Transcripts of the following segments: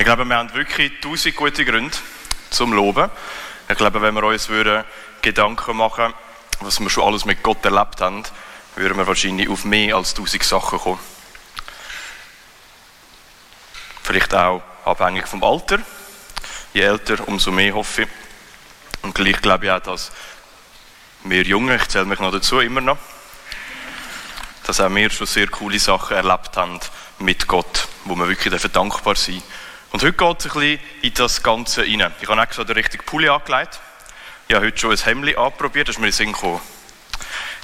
Ich glaube, wir haben wirklich tausend gute Gründe zum Loben. Ich glaube, wenn wir uns würden Gedanken machen was wir schon alles mit Gott erlebt haben, würden wir wahrscheinlich auf mehr als tausend Sachen kommen. Vielleicht auch abhängig vom Alter. Je älter, umso mehr hoffe ich. Und gleich glaube ich auch, dass wir Jungen, ich zähle mich noch dazu immer noch, dass auch wir schon sehr coole Sachen erlebt haben mit Gott, wo wir wirklich dankbar sein dürfen. Und heute geht es ein bisschen in das Ganze rein. Ich habe extra den richtigen Pulli angelegt. Ich habe heute schon ein Hemd anprobiert, das ist mir in Sinn gekommen.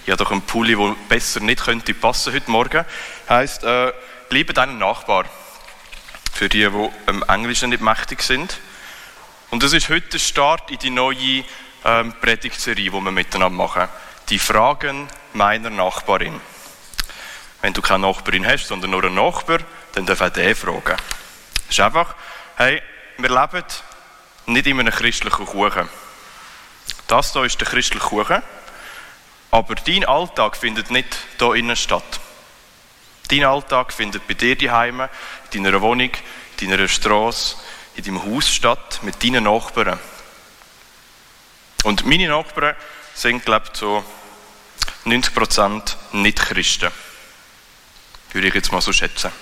Ich habe doch einen Pulli, der besser nicht könnte passen heute Morgen. Heißt, äh, liebe deinen Nachbar. Für die, die im Englischen nicht mächtig sind. Und das ist heute der Start in die neue ähm, Predigtserie, die wir miteinander machen. Die Fragen meiner Nachbarin. Wenn du keine Nachbarin hast, sondern nur einen Nachbar, dann darf auch der fragen. Ist einfach, hey, wir leben nicht in einem christlichen Kuchen. Das hier ist der christliche Kuchen, aber dein Alltag findet nicht hier innen statt. Dein Alltag findet bei dir daheim, in deiner Wohnung, in deiner Straße, in deinem Haus statt, mit deinen Nachbarn. Und meine Nachbarn sind, glaube ich, so 90% Nicht-Christen. Würde ich jetzt mal so schätzen.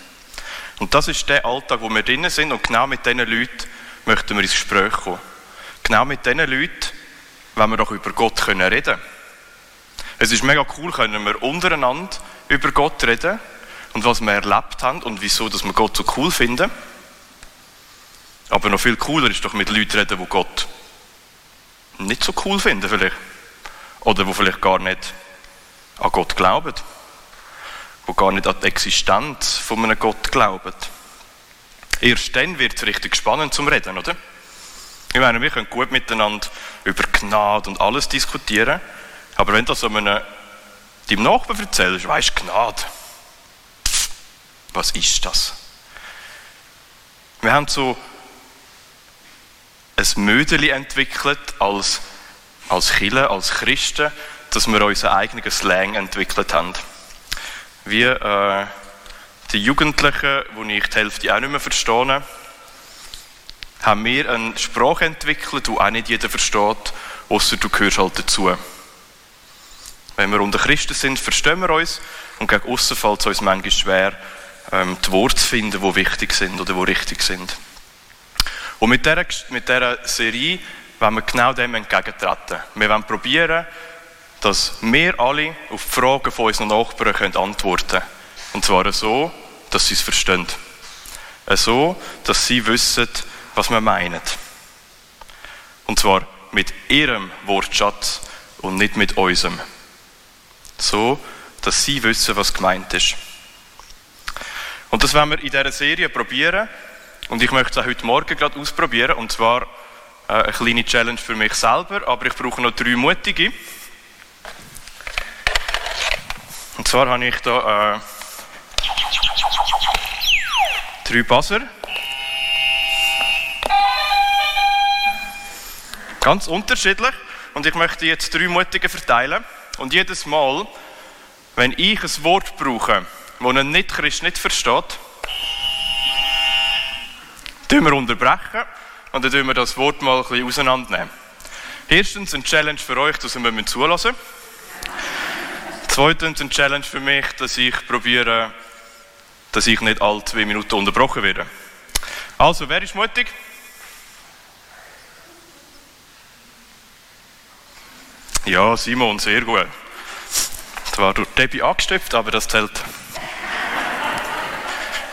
Und das ist der Alltag, wo wir drinnen sind und genau mit diesen Leuten möchten wir ins Gespräch kommen. Genau mit diesen Leuten wenn wir doch über Gott können reden Es ist mega cool, können wir untereinander über Gott reden und was wir erlebt haben und wieso, dass wir Gott so cool finden. Aber noch viel cooler ist doch mit Leuten reden, die Gott nicht so cool finden vielleicht. Oder die vielleicht gar nicht an Gott glauben die gar nicht an die Existenz von einem Gott glauben. Erst dann wird es richtig spannend zum Reden, oder? Ich meine, wir können gut miteinander über Gnade und alles diskutieren, aber wenn du das einem deinem Nachbarn erzählst, weißt du, Gnade, was ist das? Wir haben so ein Mödeli entwickelt als, als Chile, als Christen, dass wir unseren eigenen Slang entwickelt haben. Wie äh, die Jugendlichen, wo ich die Hälfte auch nicht mehr verstehe, haben wir eine Sprache entwickelt, die auch nicht jeder versteht, außer du gehörst halt dazu. Wenn wir unter Christen sind, verstehen wir uns und gegen außen fällt es uns manchmal schwer, ähm, die Worte zu finden, die wichtig sind oder die richtig sind. Und mit dieser, mit dieser Serie wollen wir genau dem entgegentreten. Wir wollen probieren, dass wir alle auf die Fragen von unseren Nachbarn können antworten können. Und zwar so, dass sie es verstehen. So, dass sie wissen, was wir meinen. Und zwar mit ihrem Wortschatz und nicht mit unserem. So, dass sie wissen, was gemeint ist. Und das werden wir in dieser Serie probieren. Und ich möchte es auch heute Morgen gerade ausprobieren. Und zwar äh, eine kleine Challenge für mich selber. Aber ich brauche noch drei Mutige. Und zwar habe ich da äh, drei Buzzer. Ganz unterschiedlich. Und ich möchte jetzt drei Mutige verteilen. Und jedes Mal, wenn ich ein Wort brauche, das ein Nicht-Christ nicht versteht, tun wir unterbrechen und dann wir das Wort mal ein bisschen auseinandernehmen. Erstens eine Challenge für euch, dass wir zulassen müssen. Zweitens eine Challenge für mich, dass ich probiere, dass ich nicht alle zwei Minuten unterbrochen werde. Also, wer ist mutig? Ja, Simon, sehr gut. Zwar durch Debbie angestöpft, aber das zählt.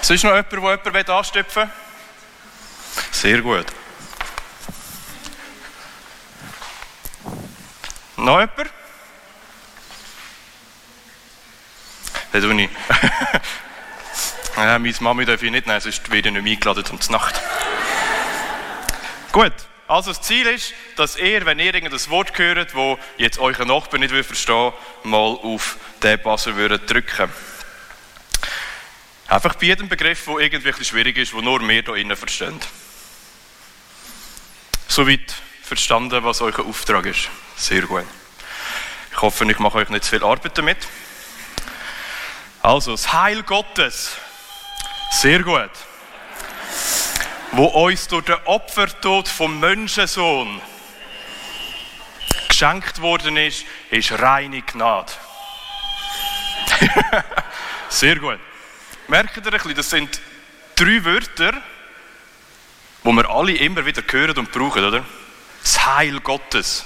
Ist noch jemand, der jemanden anstöpfen will? Sehr gut. Noch jemand? Tue ich. ja, meine Mami darf ich nicht nehmen, sonst werde ich nicht eingeladen zum Nacht. Gut, also das Ziel ist, dass ihr, wenn ihr irgendein Wort hört, wo jetzt euer Nachbar nicht verstehen will, mal auf den Buzzer drücken Einfach bei jedem Begriff, der irgendwie schwierig ist, wo nur wir hier innen verstehen. Soweit verstanden, was euer Auftrag ist. Sehr gut. Ich hoffe, ich mache euch nicht zu viel Arbeit damit. Also, das Heil Gottes. Sehr gut. wo uns durch den Opfertod vom Menschensohn geschenkt worden ist, ist reine Gnade. Sehr gut. Merkt ihr ein bisschen, das sind drei Wörter, die wir alle immer wieder hören und brauchen, oder? Das Heil Gottes.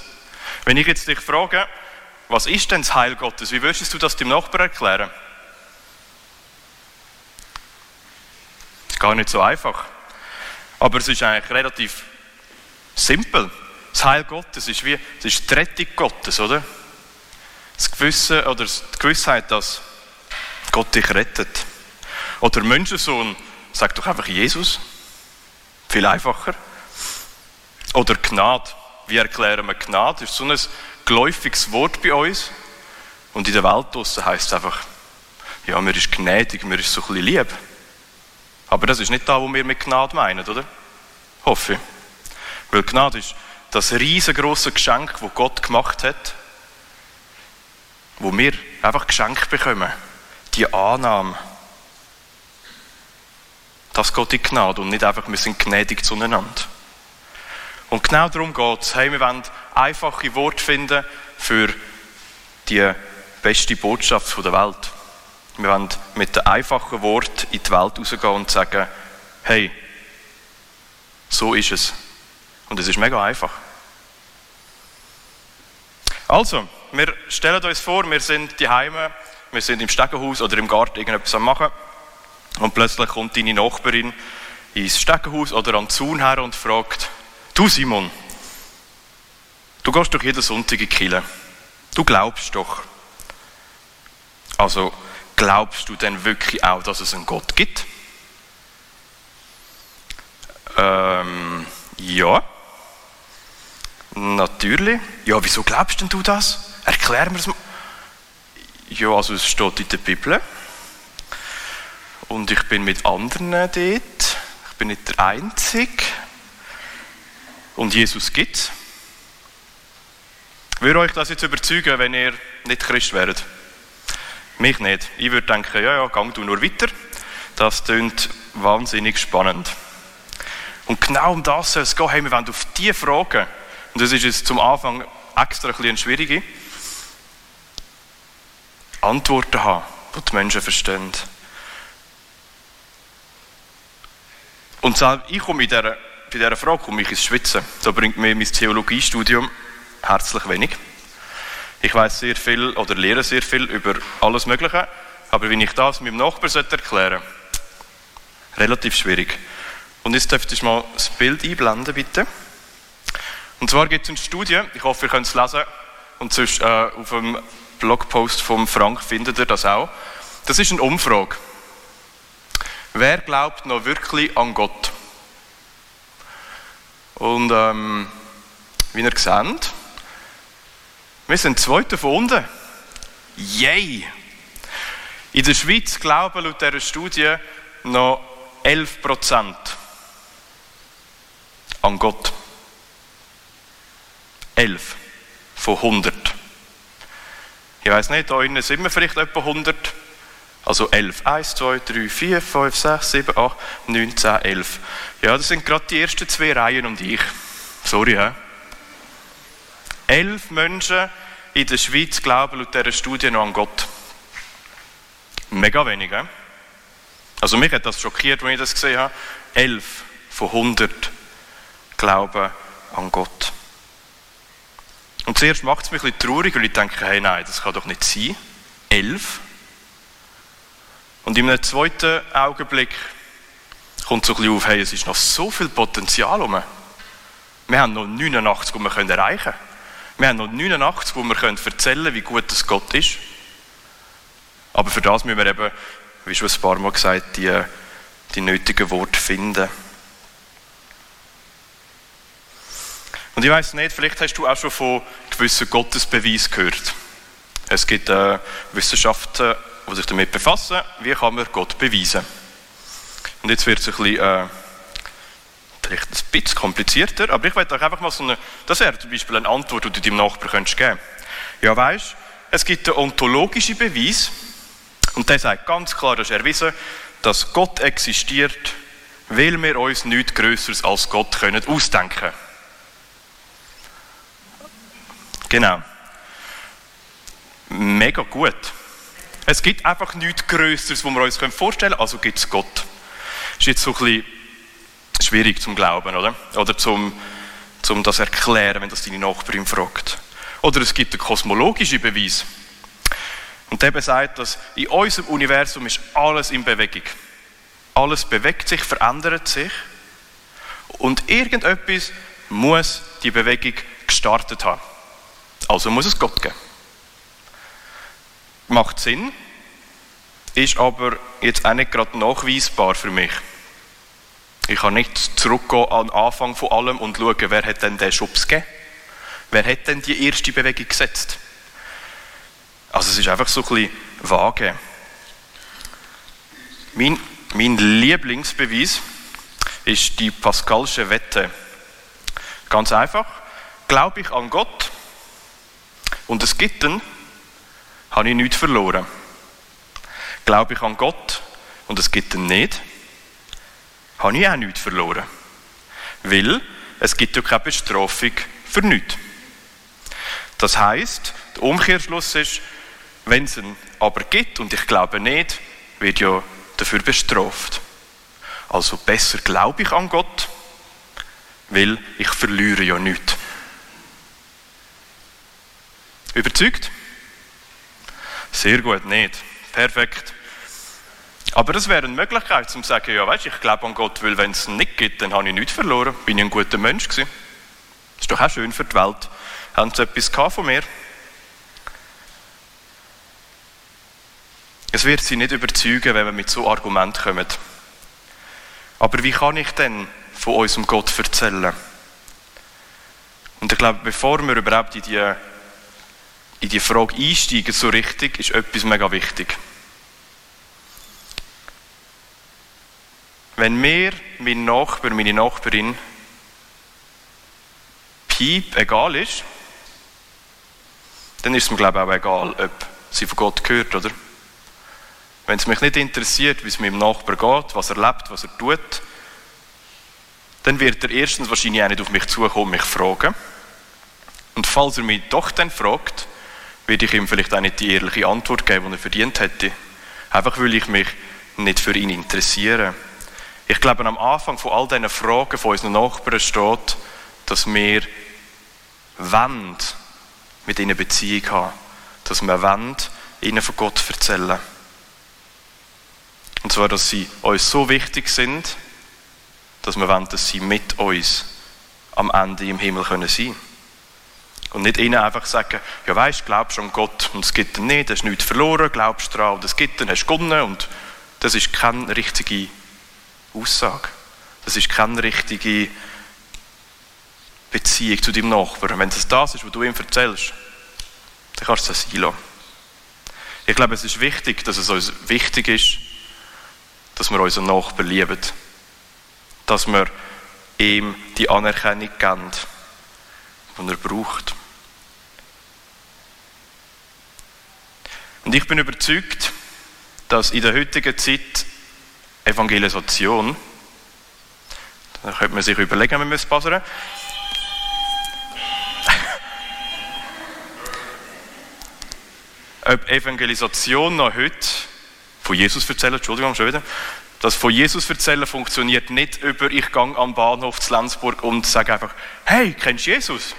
Wenn ich jetzt dich frage, was ist denn das Heil Gottes? Wie würdest du das dem Nachbarn erklären? Das ist gar nicht so einfach. Aber es ist eigentlich relativ simpel. Das Heil Gottes ist wie, es ist die Rettung Gottes, oder? Das Gewissen, oder die Gewissheit, dass Gott dich rettet. Oder der Menschensohn sagt doch einfach Jesus. Viel einfacher. Oder Gnade. Wie erklären wir Gnade? Das ist so ein geläufiges Wort bei uns. Und in der Welt draussen heisst es einfach, ja, mir ist gnädig, mir ist so ein bisschen lieb. Aber das ist nicht da, was wir mit Gnade meinen, oder? Hoffe ich. Weil Gnade ist das riesengroße Geschenk, das Gott gemacht hat, wo wir einfach geschenkt bekommen. Die Annahme. Das geht in Gnade und nicht einfach, wir sind gnädig zueinander. Und genau darum geht es. Hey, wir wollen einfache Worte finden für die beste Botschaft der Welt. Wir wollen mit den einfachen Worten in die Welt rausgehen und sagen, hey, so ist es. Und es ist mega einfach. Also, wir stellen uns vor, wir sind die Heime, wir sind im Stegenhaus oder im Garten irgendetwas am machen und plötzlich kommt deine Nachbarin ins Stegenhaus oder an den Zaun her und fragt, du Simon, du gehst doch jeden Sonntag in die Kirche. Du glaubst doch. Also, glaubst du denn wirklich auch, dass es einen Gott gibt? Ähm, ja. Natürlich. Ja, wieso glaubst denn du das? Erklär mir es mal. Ja, also es steht in der Bibel. Und ich bin mit anderen dort. Ich bin nicht der Einzige. Und Jesus gibt Würde euch das jetzt überzeugen, wenn ihr nicht Christ wäret? Mich nicht. Ich würde denken, ja, ja, gang du nur weiter. Das klingt wahnsinnig spannend. Und genau um das soll es gehen. Wir wollen auf diese Fragen, und das ist jetzt zum Anfang extra ein bisschen schwierige, Antworten haben, die die Menschen verstehen. Und ich komme dieser, bei dieser Frage komme ich ins Schwitzen. Da bringt mir mein Theologiestudium herzlich wenig. Ich weiß sehr viel oder lehre sehr viel über alles Mögliche, aber wenn ich das meinem Nachbarn erklären sollte, relativ schwierig. Und jetzt dürft ihr mal das Bild einblenden, bitte. Und zwar gibt es eine Studie, ich hoffe, ihr könnt es lesen, und sonst äh, auf dem Blogpost von Frank findet ihr das auch. Das ist eine Umfrage. Wer glaubt noch wirklich an Gott? Und ähm, wie ihr seht, wir sind zweite von unten. Yay! In der Schweiz glauben laut dieser Studie noch 11 Prozent an Gott. 11 von 100. Ich weiß nicht, da innen sind wir vielleicht etwa 100. Also 11. 1, 2, 3, 4, 5, 6, 7, 8, 9, 10, 11. Ja, das sind gerade die ersten zwei Reihen und ich. Sorry, ja. Elf Menschen in der Schweiz glauben laut dieser Studie noch an Gott. Mega wenig, ja? Also mich hat das schockiert, als ich das gesehen habe. Elf von 100 glauben an Gott. Und zuerst macht es mich ein bisschen traurig, weil ich denke, hey, nein, das kann doch nicht sein. Elf. Und in einem zweiten Augenblick kommt so ein bisschen auf, hey, es ist noch so viel Potenzial rum. Wir haben noch 89, die wir erreichen können. Wir haben noch 89, wo wir erzählen können, wie gut das Gott ist. Aber für das müssen wir eben, wie schon ein paar Mal gesagt, die, die nötigen Worte finden. Und ich weiß nicht, vielleicht hast du auch schon von gewissen Gottesbeweis gehört. Es gibt äh, Wissenschaften, die sich damit befassen, wie kann man Gott beweisen. Und jetzt wird es ein bisschen, äh, vielleicht ein bisschen komplizierter, aber ich werde euch einfach mal so eine, das wäre zum Beispiel eine Antwort, die du deinem Nachbarn könntest geben Ja, weißt es gibt einen ontologischen Beweis, und der sagt ganz klar, dass erwiesen, dass Gott existiert, weil wir uns nichts Größeres als Gott können ausdenken Genau. Mega gut. Es gibt einfach nichts Größeres, was wir uns vorstellen können, also gibt es Gott. Ist jetzt so ein bisschen schwierig zum Glauben, oder? Oder zum, zum das erklären, wenn das deine Nachbarin fragt. Oder es gibt einen kosmologischen Beweis. Und der besagt, dass in unserem Universum ist alles in Bewegung. Alles bewegt sich, verändert sich. Und irgendetwas muss die Bewegung gestartet haben. Also muss es Gott geben. Macht Sinn, ist aber jetzt auch nicht gerade nachweisbar für mich. Ich kann nicht zurückgehen an den Anfang von allem und schauen, wer hat denn den Schubs gegeben? Wer hat denn die erste Bewegung gesetzt? Also es ist einfach so ein bisschen vage. Mein, mein Lieblingsbeweis ist die Pascalsche Wette. Ganz einfach. Glaube ich an Gott und es gibt ihn, habe ich nichts verloren. Glaube ich an Gott und es gibt ihn nicht, habe ich auch nichts verloren. Weil es gibt ja keine Bestrafung für nichts. Das heißt, der Umkehrschluss ist, wenn es ihn aber gibt und ich glaube nicht, wird ja dafür bestraft. Also besser glaube ich an Gott, weil ich verliere ja nichts. Überzeugt? Sehr gut, nicht. Perfekt. Aber das wäre eine Möglichkeit, um zu sagen, ja, weißt, ich glaube an Gott, weil wenn es ihn nicht gibt, dann habe ich nichts verloren. Bin ich ein guter Mensch gewesen. Das ist doch auch schön für die Welt. Haben sie etwas von mir? Es wird sie nicht überzeugen, wenn wir mit so Argumenten kommen. Aber wie kann ich denn von unserem Gott erzählen? Und ich glaube, bevor wir überhaupt in die in die Frage einsteigen, so richtig, ist etwas mega wichtig. Wenn mir mein Nachbar, meine Nachbarin Piep egal ist, dann ist es mir glaube ich auch egal, ob sie von Gott gehört, oder? Wenn es mich nicht interessiert, wie es meinem Nachbar geht, was er lebt, was er tut, dann wird er erstens wahrscheinlich auch nicht auf mich zukommen, mich fragen. Und falls er mich doch dann fragt, würde ich ihm vielleicht auch nicht die ehrliche Antwort geben, die er verdient hätte. Einfach weil ich mich nicht für ihn interessiere. Ich glaube, am Anfang von all diesen Fragen von unseren Nachbarn steht, dass wir wollen, mit ihnen Beziehung haben. Dass wir wollen, ihnen von Gott erzählen. Und zwar, dass sie uns so wichtig sind, dass wir wollen, dass sie mit uns am Ende im Himmel können sein können. Und nicht ihnen einfach sagen, ja weißt, glaubst du an Gott und es gibt ihn nicht, hast nichts verloren, glaubst du daran und es gibt ihn, hast gewonnen. Und das ist keine richtige Aussage. Das ist keine richtige Beziehung zu deinem Nachbarn. Wenn das das ist, was du ihm erzählst, dann kannst du sein lassen. Ich glaube, es ist wichtig, dass es uns wichtig ist, dass wir unseren Nachbarn lieben. Dass wir ihm die Anerkennung geben, die er braucht. Und ich bin überzeugt, dass in der heutigen Zeit Evangelisation, da könnte man sich überlegen, wie man es passen ob Evangelisation noch heute von Jesus erzählen, Entschuldigung, schon wieder, das von Jesus erzählen funktioniert nicht über, ich gehe am Bahnhof zu Lenzburg und sage einfach, hey, kennst du Jesus?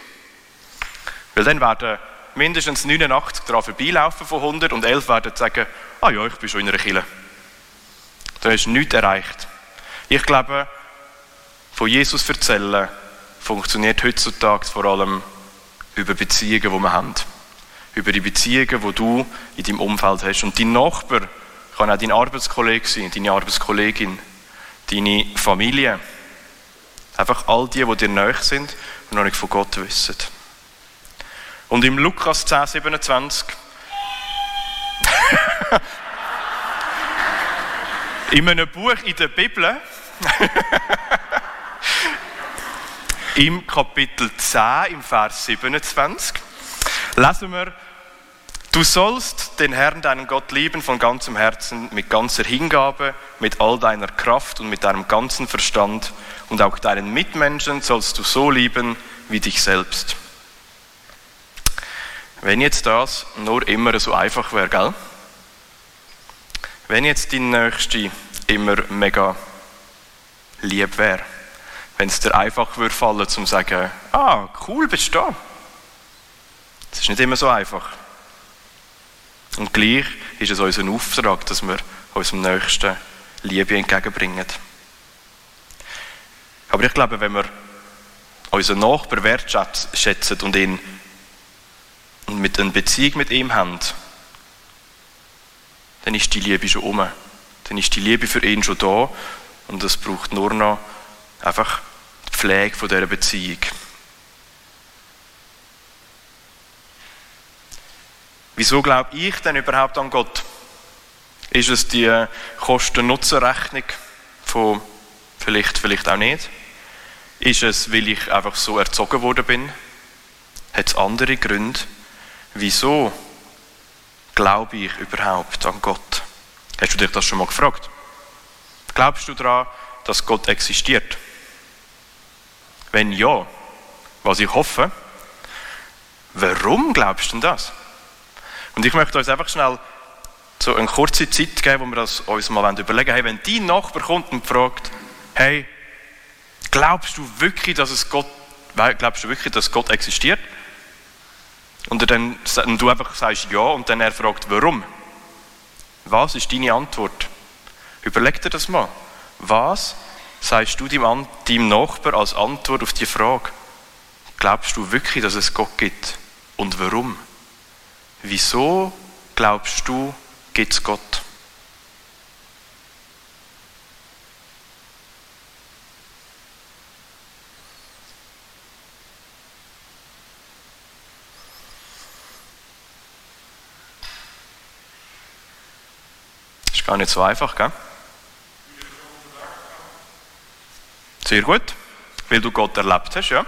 Weil dann werden mindestens 89 daran vorbeilaufen von 100 und 11 werden sagen, ah ja, ich bin schon in einer Kille. Da ist nichts erreicht. Ich glaube, von Jesus erzählen funktioniert heutzutage vor allem über Beziehungen, die wir haben. Über die Beziehungen, die du in deinem Umfeld hast. Und dein Nachbar kann auch dein Arbeitskollege sein, deine Arbeitskollegin, deine Familie. Einfach all die, die dir nahe sind und noch nicht von Gott wissen. Und im Lukas 10, 27 in einem Buch in der Bibel im Kapitel 10, im Vers 27 lesen wir, Du sollst den Herrn, deinen Gott, lieben von ganzem Herzen, mit ganzer Hingabe, mit all deiner Kraft und mit deinem ganzen Verstand. Und auch deinen Mitmenschen sollst du so lieben wie dich selbst. Wenn jetzt das nur immer so einfach wäre, gell? Wenn jetzt die Nächste immer mega lieb wäre, wenn es dir einfach würde fallen, zum sagen, ah, cool, bist du da. Das ist nicht immer so einfach. Und gleich ist es unser Auftrag, dass wir unserem Nächsten Liebe entgegenbringen. Aber ich glaube, wenn wir unseren Nachbar wertschätzen und ihn mit einer Beziehung mit ihm haben, dann ist die Liebe schon um. Dann ist die Liebe für ihn schon da und es braucht nur noch einfach die Pflege von dieser Beziehung. Wieso glaube ich denn überhaupt an Gott? Ist es die Kosten-Nutzen-Rechnung von vielleicht, vielleicht auch nicht? Ist es, weil ich einfach so erzogen worden bin? Hat es andere Gründe? Wieso glaube ich überhaupt an Gott? Hast du dich das schon mal gefragt? Glaubst du daran, dass Gott existiert? Wenn ja, was ich hoffe, warum glaubst du denn das? Und ich möchte uns einfach schnell so eine kurze Zeit geben, wo wir das uns mal überlegen hey, wenn dein Nachbar kommt und fragt, hey, glaubst du wirklich, dass es Gott, glaubst du wirklich, dass Gott existiert? Und, dann, und du einfach sagst ja und dann er fragt, warum? Was ist deine Antwort? Überleg dir das mal. Was sagst du deinem, deinem Nachbar als Antwort auf die Frage? Glaubst du wirklich, dass es Gott gibt? Und warum? Wieso glaubst du, gibt es Gott? Ist gar nicht so einfach, gell? Sehr gut, weil du Gott erlebt hast, ja.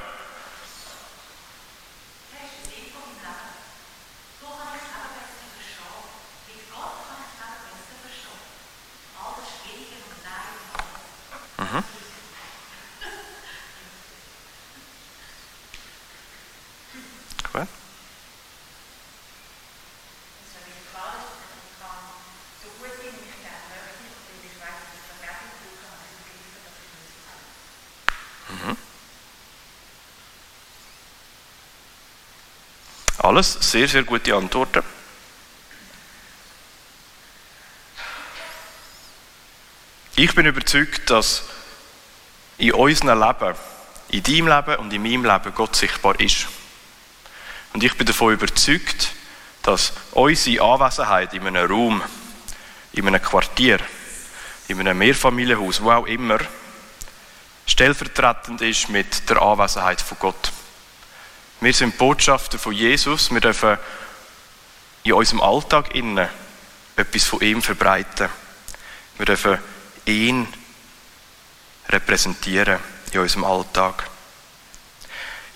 Alles sehr, sehr gute Antworten. Ich bin überzeugt, dass in unserem Leben, in deinem Leben und in meinem Leben Gott sichtbar ist. Und ich bin davon überzeugt, dass unsere Anwesenheit in einem Raum, in einem Quartier, in einem Mehrfamilienhaus, wo auch immer, stellvertretend ist mit der Anwesenheit von Gott. Wir sind Botschafter von Jesus. Wir dürfen in unserem Alltag innen etwas von ihm verbreiten. Wir dürfen ihn repräsentieren in unserem Alltag.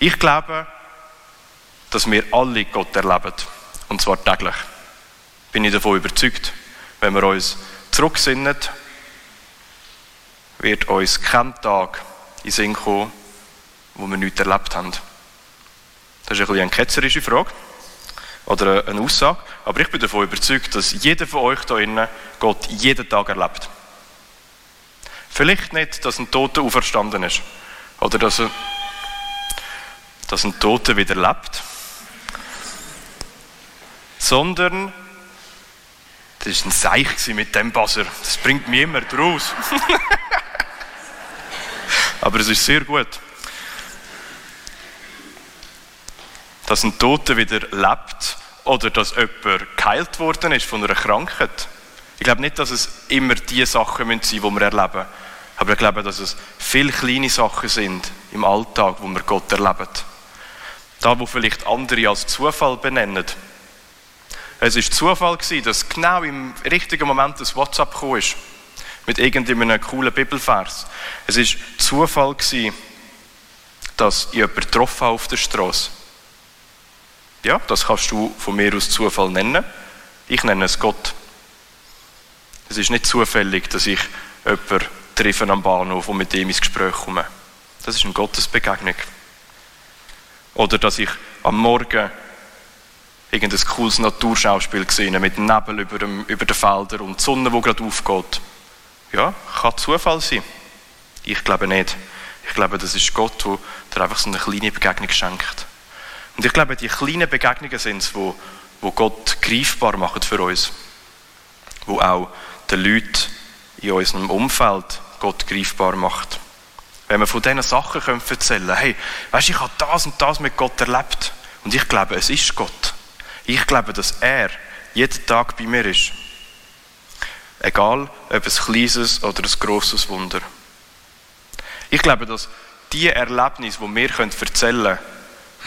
Ich glaube, dass wir alle Gott erleben. Und zwar täglich. Bin ich davon überzeugt. Wenn wir uns zurücksinnen, wird uns kein Tag in Sinn kommen, wo wir nichts erlebt haben. Das ist ein eine ketzerische Frage oder eine Aussage, aber ich bin davon überzeugt, dass jeder von euch hier innen Gott jeden Tag erlebt. Vielleicht nicht, dass ein Toter auferstanden ist oder dass, er, dass ein Toter wieder lebt, sondern das war ein Seich mit dem Buzzer. Das bringt mich immer raus. aber es ist sehr gut. Dass ein Toter wieder lebt oder dass jemand geheilt worden ist von einer Krankheit. Ich glaube nicht, dass es immer die Sachen sein müssen, die wir erleben. Aber ich glaube, dass es viele kleine Sachen sind im Alltag, wo wir Gott erleben. Da, wo vielleicht andere als Zufall benennen. Es ist Zufall gewesen, dass genau im richtigen Moment das WhatsApp gekommen ist. Mit irgendeinem coolen Bibelvers. Es ist Zufall gewesen, dass ich jemanden getroffen auf der Straße Ja, das kannst du von mir aus Zufall nennen. Ich nenne es Gott. Es ist nicht zufällig, dass ich jemanden treffe am Bahnhof und mit dem ins Gespräch komme. Das ist eine Gottesbegegnung. Oder dass ich am Morgen irgendein cooles Naturschauspiel gesehen mit Nebel über, dem, über den Feldern und die Sonne, die gerade aufgeht. Ja, kann Zufall sein. Ich glaube nicht. Ich glaube, das ist Gott, der dir einfach so eine kleine Begegnung schenkt. Und ich glaube, die kleinen Begegnungen sind es, wo, wo Gott greifbar macht für uns. Wo auch den Leuten in unserem Umfeld Gott greifbar macht. Wenn wir von diesen Sachen erzählen können, hey, weißt du, ich habe das und das mit Gott erlebt. Und ich glaube, es ist Gott. Ich glaube, dass er jeden Tag bei mir ist. Egal, ob ein kleines oder ein grosses Wunder. Ich glaube, dass die Erlebnisse, die wir erzählen können,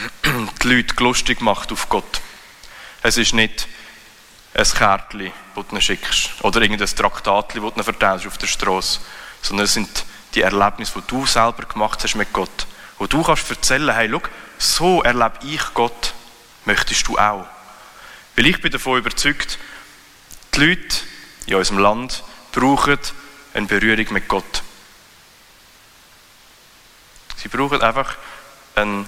die Leute lustig macht auf Gott. Es ist nicht ein Kärtchen, das du schickst, oder irgendein Traktat, das du verteilst auf der Straße, sondern es sind die Erlebnisse, die du selber gemacht hast mit Gott. Wo du kannst erzählen, hey, schau, so erlebe ich Gott, möchtest du auch. Weil ich bin davon überzeugt, die Leute in unserem Land brauchen eine Berührung mit Gott. Sie brauchen einfach ein,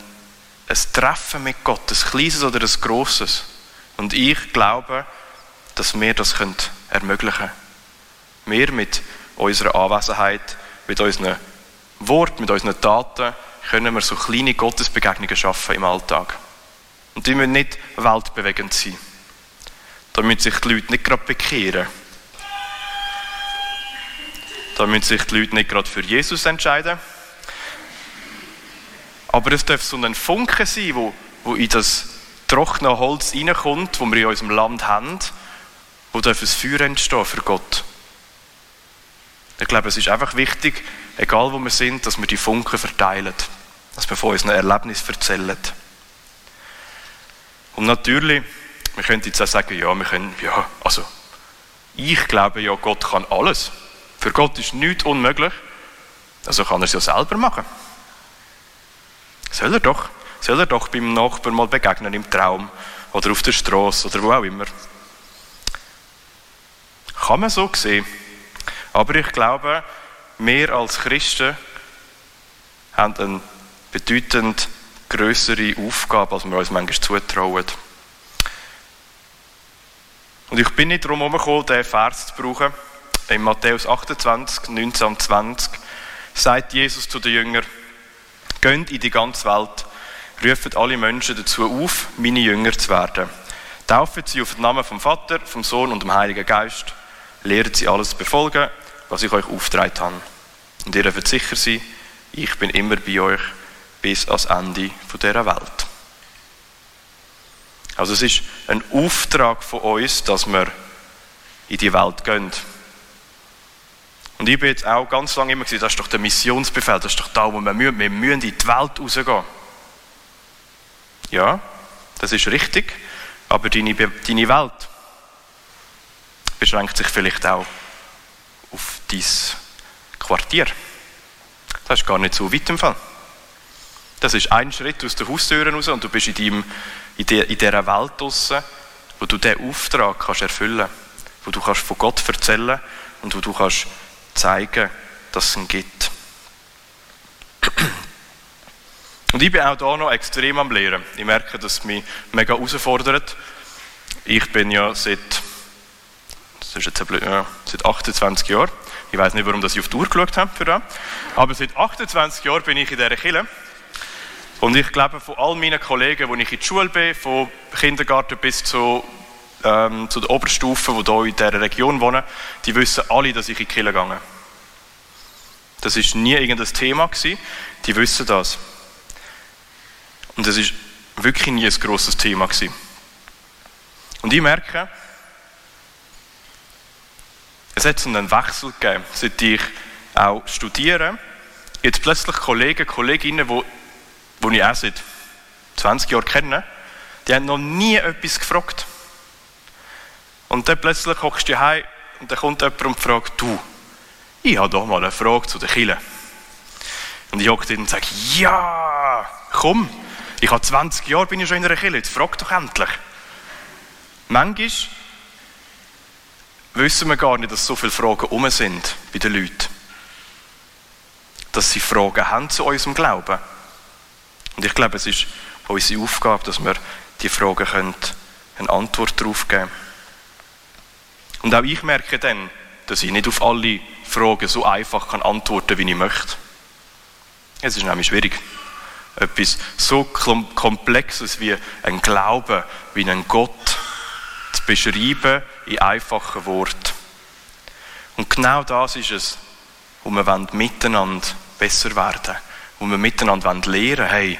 ein Treffen mit Gott, ein kleines oder ein grosses. Und ich glaube, dass wir das ermöglichen können. Wir mit unserer Anwesenheit, mit unseren Worten, mit unseren Taten, können wir so kleine Gottesbegegnungen schaffen im Alltag. Und die müssen nicht weltbewegend sein. Da müssen sich die Leute nicht gerade bekehren. Da müssen sich die Leute nicht gerade für Jesus entscheiden. Aber es darf so ein Funke sein, wo, wo in das trockene Holz reinkommt, das wir in unserem Land haben, wo darf ein Feuer entstehen für Gott. Ich glaube, es ist einfach wichtig, egal wo wir sind, dass wir die Funken verteilen. Dass wir von unseren Erlebnissen erzählen. Und natürlich, wir können jetzt auch sagen, ja, wir können, ja, also, ich glaube ja, Gott kann alles. Für Gott ist nichts unmöglich. Also kann er es ja selber machen. Soll er doch. Soll er doch beim Nachbarn mal begegnen im Traum oder auf der Straße oder wo auch immer. Kann man so sehen. Aber ich glaube, wir als Christen haben eine bedeutend größere Aufgabe, als wir uns manchmal zutrauen. Und ich bin nicht darum herumgekommen, diesen Vers zu brauchen. In Matthäus 28, 19 und 20 sagt Jesus zu den Jüngern, Geht in die ganze Welt, ruft alle Menschen dazu auf, meine Jünger zu werden. Taufen sie auf den Namen vom Vater, vom Sohn und dem Heiligen Geist. Lehrt sie alles befolgen, was ich euch aufgetragen habe. Und ihr dürft sicher sein, ich bin immer bei euch bis ans Ende dieser Welt. Also es ist ein Auftrag von uns, dass wir in die Welt gehen. Und ich bin jetzt auch ganz lange immer gesagt, das ist doch der Missionsbefehl, das ist doch da, wo wir müssen, wir müssen in die Welt rausgehen. Ja, das ist richtig, aber deine, deine Welt beschränkt sich vielleicht auch auf dein Quartier. Das ist gar nicht so weit im Fall. Das ist ein Schritt aus der Haustür raus und du bist in, deinem, in, der, in dieser Welt draussen, wo du diesen Auftrag kannst erfüllen kannst, wo du kannst von Gott erzählen und wo du kannst zeigen, dass es ihn gibt. Und ich bin auch hier noch extrem am Lehren. Ich merke, dass es mich mega herausfordert. Ich bin ja seit, das ist jetzt blöd, ja, seit 28 Jahren, ich weiß nicht, warum ich auf die Uhr geschaut habe für das, aber seit 28 Jahren bin ich in dieser Kirche. Und ich glaube, von all meinen Kollegen, wo ich in der Schule bin, von Kindergarten bis zu ähm, zu der Oberstufe, die hier in dieser Region wohnen, die wissen alle, dass ich in die Kirche gehe. Das war nie irgendein Thema. Gewesen. Die wissen das. Und das ist wirklich nie ein grosses Thema. Gewesen. Und ich merke, es hat so einen Wechsel gegeben, seit ich auch studiere. Jetzt plötzlich Kollegen, Kolleginnen, die, die ich auch seit 20 Jahren kenne, die haben noch nie etwas gefragt. Und dann plötzlich kommst du heim und dann kommt jemand und fragt, du, ich habe doch mal eine Frage zu den Kille. Und ich hocke und sage, ja, komm, Ich habe 20 Jahre, bin ich schon in einer Kirche, jetzt frag doch endlich. Manchmal wissen wir gar nicht, dass so viele Fragen um sind bei den Leuten. Dass sie Fragen haben zu unserem Glauben. Und ich glaube, es ist unsere Aufgabe, dass wir die Fragen eine Antwort darauf geben können. Und auch ich merke dann, dass ich nicht auf alle Fragen so einfach kann antworten kann, wie ich möchte. Es ist nämlich schwierig. Etwas so Komplexes wie ein Glaube, wie einen Gott zu beschreiben in einfachen Worten. Und genau das ist es, wo wir miteinander besser werden wo wir miteinander lernen wollen, hey,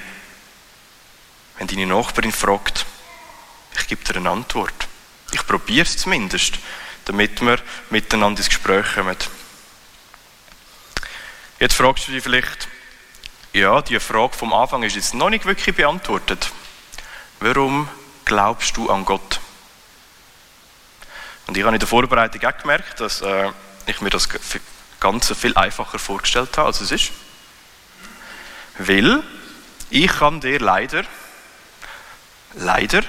wenn deine Nachbarin fragt, ich gebe dir eine Antwort. Ich probiere es zumindest, damit wir miteinander ins Gespräch kommen. Jetzt fragst du dich vielleicht, ja, die Frage vom Anfang ist jetzt noch nicht wirklich beantwortet. Warum glaubst du an Gott? Und ich habe in der Vorbereitung auch gemerkt, dass äh, ich mir das Ganze viel einfacher vorgestellt habe, als es ist. Weil ich kann dir leider, leider,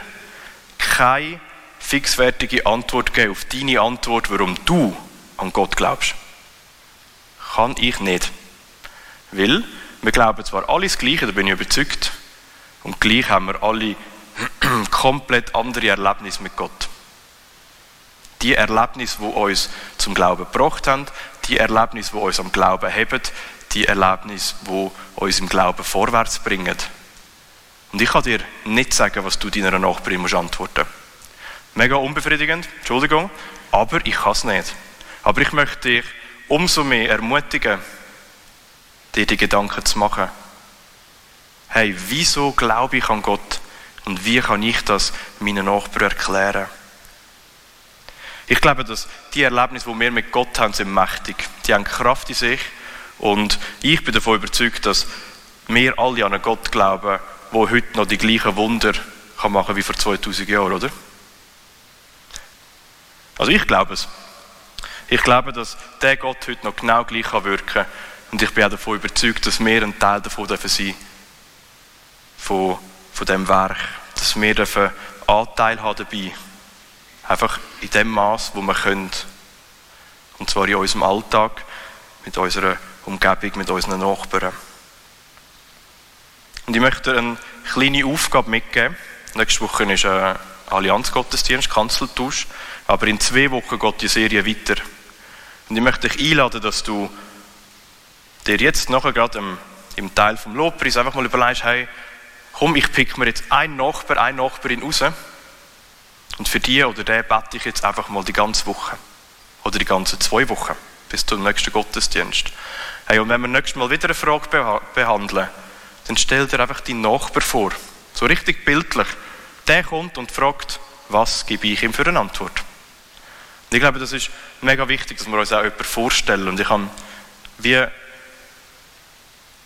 keine fixfertige Antwort geben auf deine Antwort, warum du an Gott glaubst. Kann ich nicht. Weil wir glauben zwar alles Gleiche, da bin ich überzeugt, und gleich haben wir alle komplett andere Erlebnisse mit Gott. Die Erlebnisse, die uns zum Glauben gebracht haben, die Erlebnisse, die uns am Glauben haben, die Erlebnisse, die uns im Glauben vorwärts bringen. Und ich kann dir nicht sagen, was du deiner Nachbarin musst antworten Mega unbefriedigend, Entschuldigung, aber ich kann es nicht. Aber ich möchte dich umso mehr ermutigen, dir die Gedanken zu machen. Hey, wieso glaube ich an Gott und wie kann ich das meinen Nachbarn erklären? Ich glaube, dass die Erlebnisse, die wir mit Gott haben, sind mächtig. Die haben Kraft in sich und ich bin davon überzeugt, dass wir alle an einen Gott glauben, der heute noch die gleichen Wunder kann machen wie vor 2000 Jahren, oder? Also ich glaube es. Ich glaube, dass der Gott heute noch genau gleich wirken kann und ich bin auch davon überzeugt, dass wir ein Teil davon dürfen sein von, von dem Werk. Dass wir dürfen Anteil haben dabei. Einfach in dem Maß, wo wir können. Und zwar in unserem Alltag, mit unserer Umgebung, mit unseren Nachbarn. Und ich möchte eine kleine Aufgabe mitgeben. Nächste Woche ist ein Allianzgottesdienst, Kanzeltausch. Aber in zwei Wochen geht die Serie weiter. Und ich möchte dich einladen, dass du dir jetzt nachher gerade im, im Teil vom Lobpreis einfach mal überlegst, hey, komm, ich pick mir jetzt einen Nachbar, eine Nachbarin raus und für die oder den bete ich jetzt einfach mal die ganze Woche oder die ganzen zwei Wochen bis zum nächsten Gottesdienst. Hey, und wenn wir nächstes Mal wieder eine Frage beh behandeln, dann stell dir einfach deinen Nachbar vor, so richtig bildlich. Der kommt und fragt, was gebe ich ihm für eine Antwort? Und ich glaube, das ist mega wichtig, dass wir uns auch jemanden vorstellen. Und ich habe wie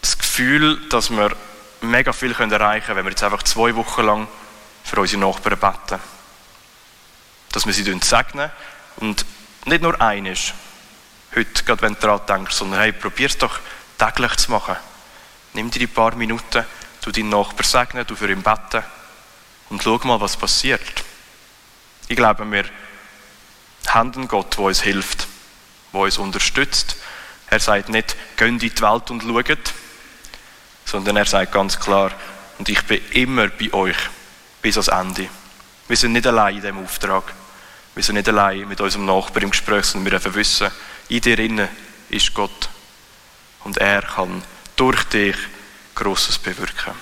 das Gefühl, dass wir mega viel erreichen können, wenn wir jetzt einfach zwei Wochen lang für unsere Nachbarn beten. Dass wir sie segnen und nicht nur eines, heute, gerade wenn du daran denkst, sondern hey, probier es doch täglich zu machen. Nimm dir ein paar Minuten, du deinen Nachbarn segnen, du für ihn beten und schau mal, was passiert. Ich glaube, wir haben einen Gott, der uns hilft, der uns unterstützt. Er sagt nicht, geht in die Welt und schaut, sondern er sagt ganz klar, und ich bin immer bei euch bis ans Ende. Wir sind nicht allein in diesem Auftrag. Wir sind nicht allein mit unserem Nachbarn im Gespräch, sondern wir dürfen wissen, in dir innen ist Gott. Und er kann durch dich Großes bewirken.